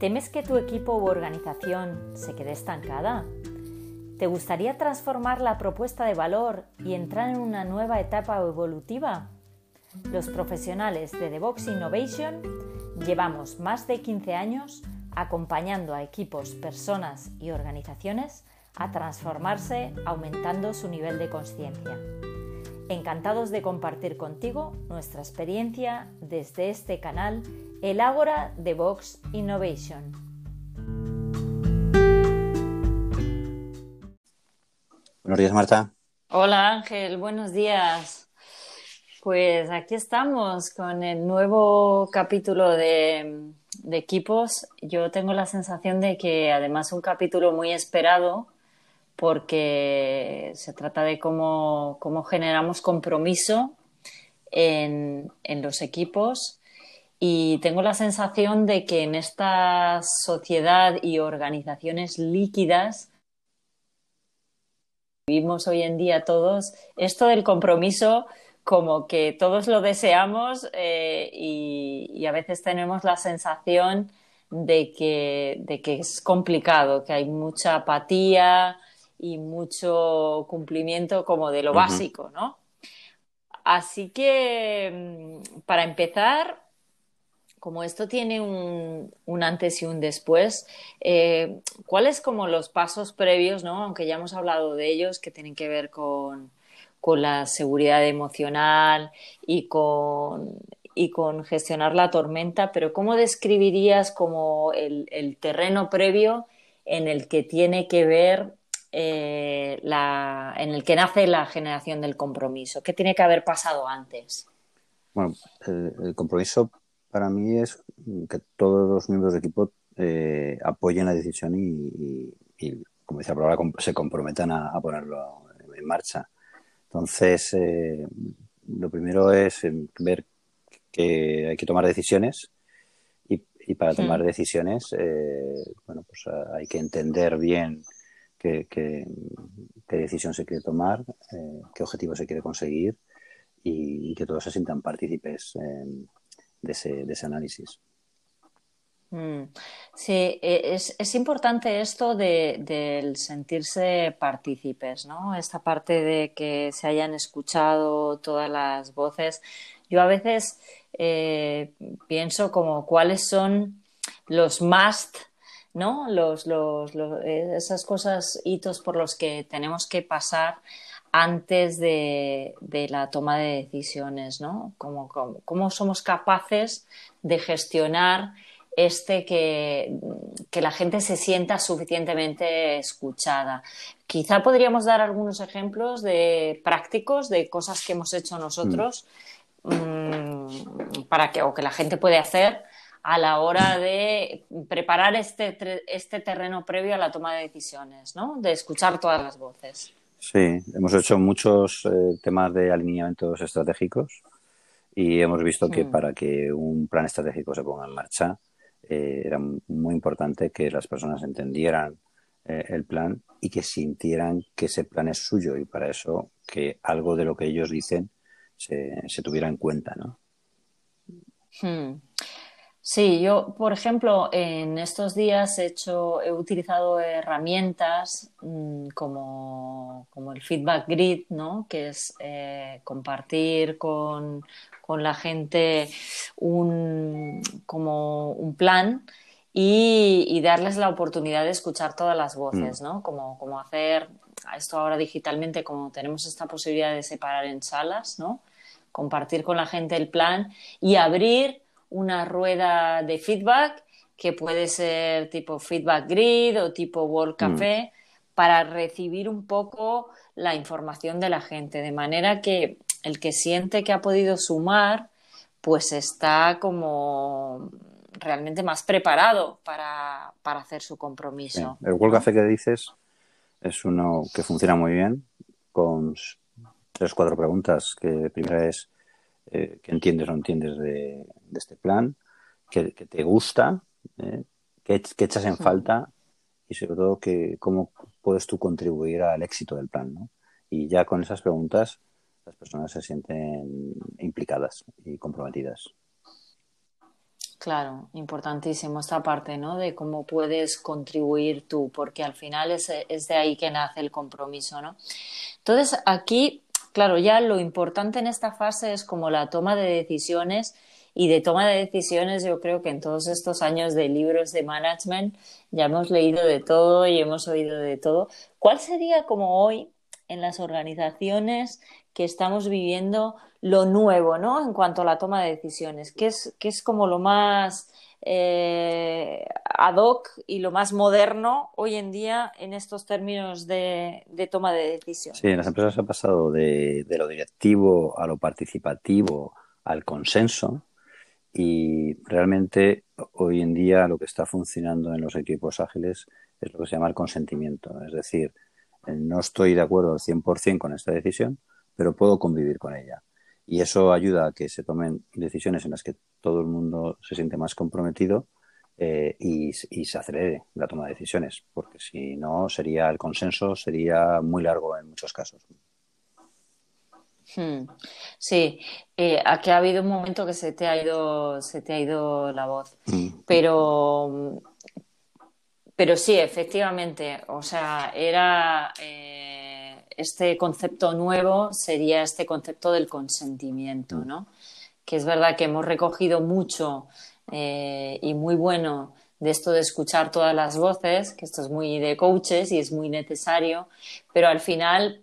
¿Temes que tu equipo u organización se quede estancada? ¿Te gustaría transformar la propuesta de valor y entrar en una nueva etapa evolutiva? Los profesionales de Devox Innovation llevamos más de 15 años acompañando a equipos, personas y organizaciones a transformarse aumentando su nivel de conciencia. Encantados de compartir contigo nuestra experiencia desde este canal, el Ágora de Vox Innovation. Buenos días, Marta. Hola, Ángel, buenos días. Pues aquí estamos con el nuevo capítulo de, de equipos. Yo tengo la sensación de que además es un capítulo muy esperado porque se trata de cómo, generamos compromiso en, los equipos y tengo la sensación de que en esta sociedad y organizaciones líquidas vivimos hoy en día todos, esto del compromiso como que todos lo deseamos eh, y, a veces tenemos la sensación de que, de que es complicado, que hay mucha apatía, y mucho cumplimiento como de lo básico, ¿no? Así que, mm, para empezar, como esto tiene un, antes y un después, eh, ¿cuáles como los pasos previos, ¿no? aunque ya hemos hablado de ellos, que tienen que ver con, la seguridad emocional y con, y con gestionar la tormenta, pero ¿cómo describirías como el, el terreno previo en el que tiene que ver eh, la, en el que nace la generación del compromiso? ¿Qué tiene que haber pasado antes? Bueno, el, compromiso para mí es que todos los miembros del equipo eh, apoyen la decisión y, como decía se comprometan a, ponerlo en marcha. Entonces, eh, lo primero es ver que hay que tomar decisiones y, para tomar decisiones, bueno, pues hay que entender bien qué, decisión se quiere tomar, eh, qué objetivo se quiere conseguir y, que todos se sientan partícipes de, ese, análisis. Mm. Sí, e, es, importante esto del sentirse partícipes, ¿no? Esta parte de que se hayan escuchado todas las voces. Yo a veces eh, pienso como cuáles son los must ¿no? Los, los, eh, esas cosas, hitos por los que tenemos que pasar antes de, la toma de decisiones, ¿no? Cómo, somos capaces de gestionar este que, que, la gente se sienta suficientemente escuchada. Quizá podríamos dar algunos ejemplos de prácticos de cosas que hemos hecho nosotros. Mm, para que o que la gente puede hacer a la hora de preparar este, este terreno previo a la toma de decisiones, ¿no? De escuchar todas las voces. Sí, hemos hecho muchos eh, temas de alineamientos estratégicos y hemos visto que para que un plan estratégico se ponga en marcha eh, era muy importante que las personas entendieran eh, el plan y que sintieran que ese plan es suyo y para eso que algo de lo que ellos dicen se, se tuviera en cuenta, ¿no? Hmm. Sí, yo, por ejemplo, en estos días he hecho, he utilizado herramientas mm, como, el feedback grid, ¿no? Que es eh, compartir con, la gente un, como un plan y, darles la oportunidad de escuchar todas las voces, mm. ¿no? Como, como hacer esto ahora digitalmente, como tenemos esta posibilidad de separar en salas, ¿no? Compartir con la gente el plan y abrir una rueda de feedback que puede ser tipo feedback grid o tipo World mm. Café para recibir un poco la información de la gente, de manera que el que siente que ha podido sumar, pues está como realmente más preparado para, hacer su compromiso. El World Café que dices es uno que funciona muy bien con tres o cuatro preguntas, que primera es eh, que entiendes o no entiendes de, este plan, que, te gusta, eh, que, echas en falta y sobre todo que cómo puedes tú contribuir al éxito del plan. ¿no? Y ya con esas preguntas las personas se sienten implicadas y comprometidas. Claro, importantísimo esta parte, ¿no? De cómo puedes contribuir tú, porque al final es, es de ahí que nace el compromiso, ¿no? Entonces, aquí, claro, ya lo importante en esta fase es como la toma de decisiones y de toma de decisiones yo creo que en todos estos años de libros de management ya hemos leído de todo y hemos oído de todo. ¿Cuál sería como hoy en las organizaciones que estamos viviendo lo nuevo, ¿no? En cuanto a la toma de decisiones, que es, que es como lo más eh, ad hoc y lo más moderno hoy en día en estos términos de, toma de decisiones. Sí, en las empresas ha pasado de, lo directivo a lo participativo al consenso y realmente hoy en día lo que está funcionando en los equipos ágiles es lo que se llama el consentimiento, es decir, no estoy de acuerdo al 100% con esta decisión, pero puedo convivir con ella. Y eso ayuda a que se tomen decisiones en las que todo el mundo se siente más comprometido eh, y, se acelere la toma de decisiones, porque si no, sería el consenso sería muy largo en muchos casos. Hmm. Sí, eh, aquí ha habido un momento que se te ha ido, se te ha ido la voz, mm. pero pero sí, efectivamente, o sea, era eh, este concepto nuevo sería este concepto del consentimiento, mm. Que es verdad que hemos recogido mucho eh, y muy bueno de esto de escuchar todas las voces, que esto es muy de coaches y es muy necesario, pero al final,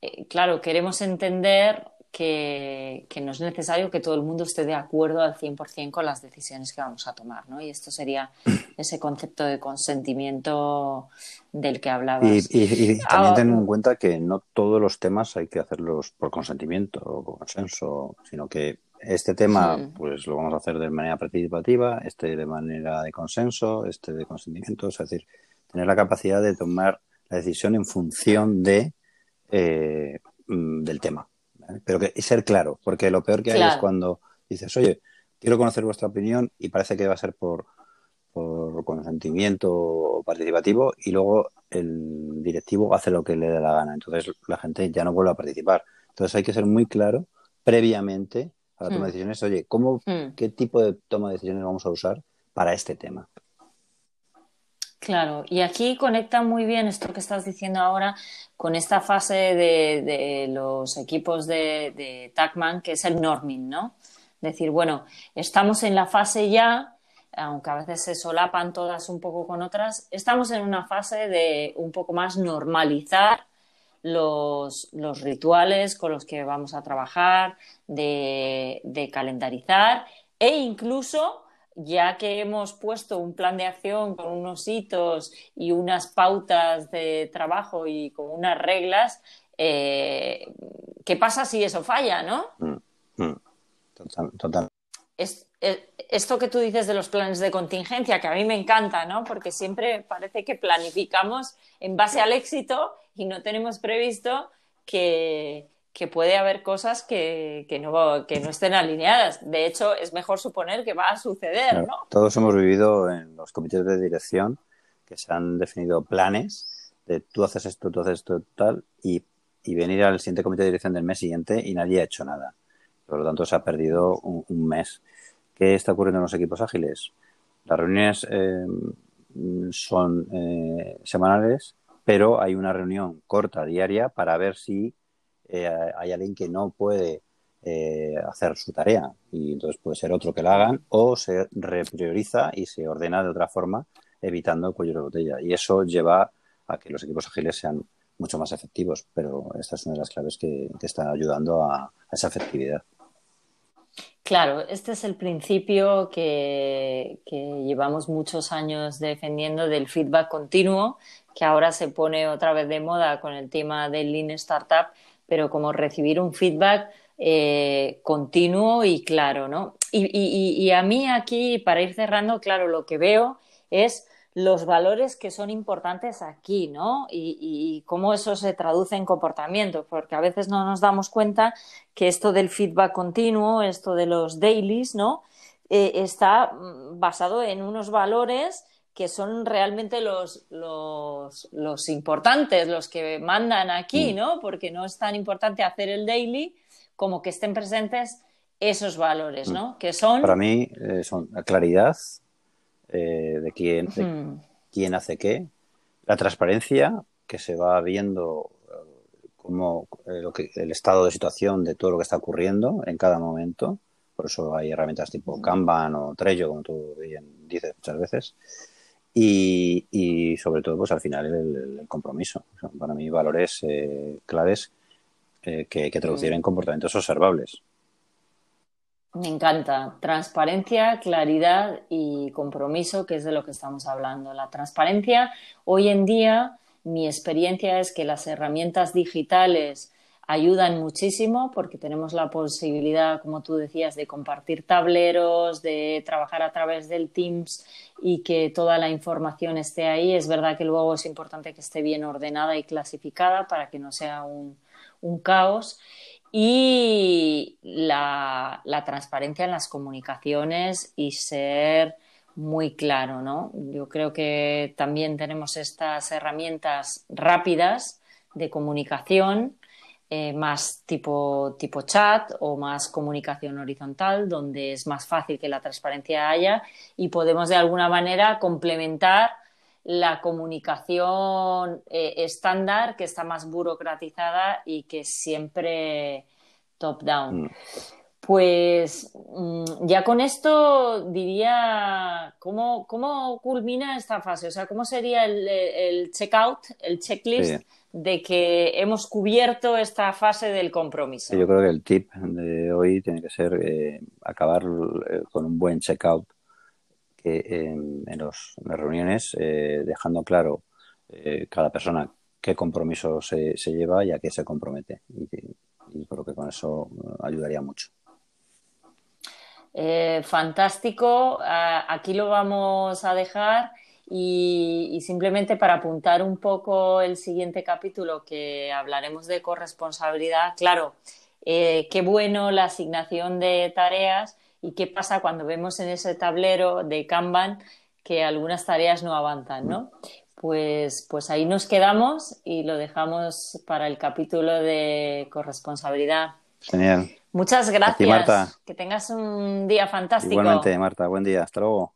eh, claro, queremos entender que, no es necesario que todo el mundo esté de acuerdo al 100% con las decisiones que vamos a tomar, ¿no? Y esto sería ese concepto de consentimiento del que hablabas. Y, también ten en cuenta que no todos los temas hay que hacerlos por consentimiento o por consenso, sino que este tema pues lo vamos a hacer de manera participativa, este de manera de consenso, este de consentimiento, es decir, tener la capacidad de tomar la decisión en función de eh, mm, del tema. Pero que ser claro, porque lo peor que hay es cuando dices, oye, quiero conocer vuestra opinión y parece que va a ser por, por consentimiento participativo y luego el directivo hace lo que le dé la gana. Entonces la gente ya no vuelve a participar. Entonces hay que ser muy claro previamente a la toma de hmm. decisiones, oye, ¿cómo, hmm. ¿qué tipo de toma de decisiones vamos a usar para este tema? Claro, y aquí conecta muy bien esto que estás diciendo ahora con esta fase de, los equipos de, de TACMAN, que es el norming, ¿no? Decir, bueno, estamos en la fase ya, aunque a veces se solapan todas un poco con otras, estamos en una fase de un poco más normalizar los, los rituales con los que vamos a trabajar, de, de calendarizar e incluso ya que hemos puesto un plan de acción con unos hitos y unas pautas de trabajo y con unas reglas, eh, ¿qué pasa si eso falla, no? Mm, mm. Total. esto que tú dices de los planes de contingencia, que a mí me encanta, ¿no? Porque siempre parece que planificamos en base al éxito y no tenemos previsto que, que puede haber cosas que, que, no, que no estén alineadas. De hecho, es mejor suponer que va a suceder, ¿no? Todos hemos vivido en los comités de dirección que se han definido planes de tú haces esto, tú haces esto, tal, y, y venir al siguiente comité de dirección del mes siguiente y nadie ha hecho nada. Por lo tanto, se ha perdido un, mes. ¿Qué está ocurriendo en los equipos ágiles? Las reuniones eh, son eh, semanales, pero hay una reunión corta diaria para ver si eh, hay alguien que no puede eh, hacer su tarea y entonces puede ser otro que la hagan o se reprioriza y se ordena de otra forma evitando el cuello de botella y eso lleva a que los equipos ágiles sean mucho más efectivos pero esta es una de las claves que, está ayudando a, esa efectividad. Claro, este es el principio que, llevamos muchos años defendiendo del feedback continuo, que ahora se pone otra vez de moda con el tema del Lean Startup, pero como recibir un feedback eh, continuo y claro, ¿no? Y, a mí aquí, para ir cerrando, claro, lo que veo es los valores que son importantes aquí, ¿no? Y, cómo eso se traduce en comportamiento, porque a veces no nos damos cuenta que esto del feedback continuo, esto de los dailies, ¿no? Eh, está mm, basado en unos valores que son realmente los, los, los, importantes, los que mandan aquí, mm. ¿no? Porque no es tan importante hacer el daily como que estén presentes esos valores, ¿no? Mm. Que son... Para mí eh, son la claridad eh, de, quién, quién hace qué, la transparencia, que se va viendo eh, como lo que, el estado de situación de todo lo que está ocurriendo en cada momento. Por eso hay herramientas tipo Kanban o Trello, como tú bien dices muchas veces. Y, sobre todo, pues al final el, compromiso. para mí, valores claves que hay que traducir en comportamientos observables. Me encanta. Transparencia, claridad y compromiso, que es de lo que estamos hablando. La transparencia, hoy en día, mi experiencia es que las herramientas digitales ayudan muchísimo porque tenemos la posibilidad, como tú decías, de compartir tableros, de trabajar a través del Teams y que toda la información esté ahí. Es verdad que luego es importante que esté bien ordenada y clasificada para que no sea un, caos y la, transparencia en las comunicaciones y ser muy claro, ¿no? Yo creo que también tenemos estas herramientas rápidas de comunicación, eh, más tipo, tipo chat o más comunicación horizontal, donde es más fácil que la transparencia haya y podemos de alguna manera complementar la comunicación eh, estándar que está más burocratizada y que siempre top-down. Mm. Pues mm, ya con esto diría, ¿cómo, ¿cómo, culmina esta fase? O sea, ¿cómo sería el, el checkout, el checklist de que hemos cubierto esta fase del compromiso? Yo creo que el tip de hoy tiene que ser eh, acabar eh, con un buen checkout en, los, las reuniones, eh, dejando claro eh, cada persona qué compromiso se, lleva y a qué se compromete. Y, creo que con eso ayudaría mucho. Eh, fantástico. Aquí lo vamos a dejar. Y, simplemente para apuntar un poco el siguiente capítulo que hablaremos de corresponsabilidad, claro, qué bueno la asignación de tareas, ¿Y qué pasa cuando vemos en ese tablero de Kanban que algunas tareas no avanzan, ¿no? Pues, pues ahí nos quedamos y lo dejamos para el capítulo de corresponsabilidad. Genial. Muchas gracias. Marta. Que tengas un día fantástico. Igualmente, Marta. Buen día. Hasta luego.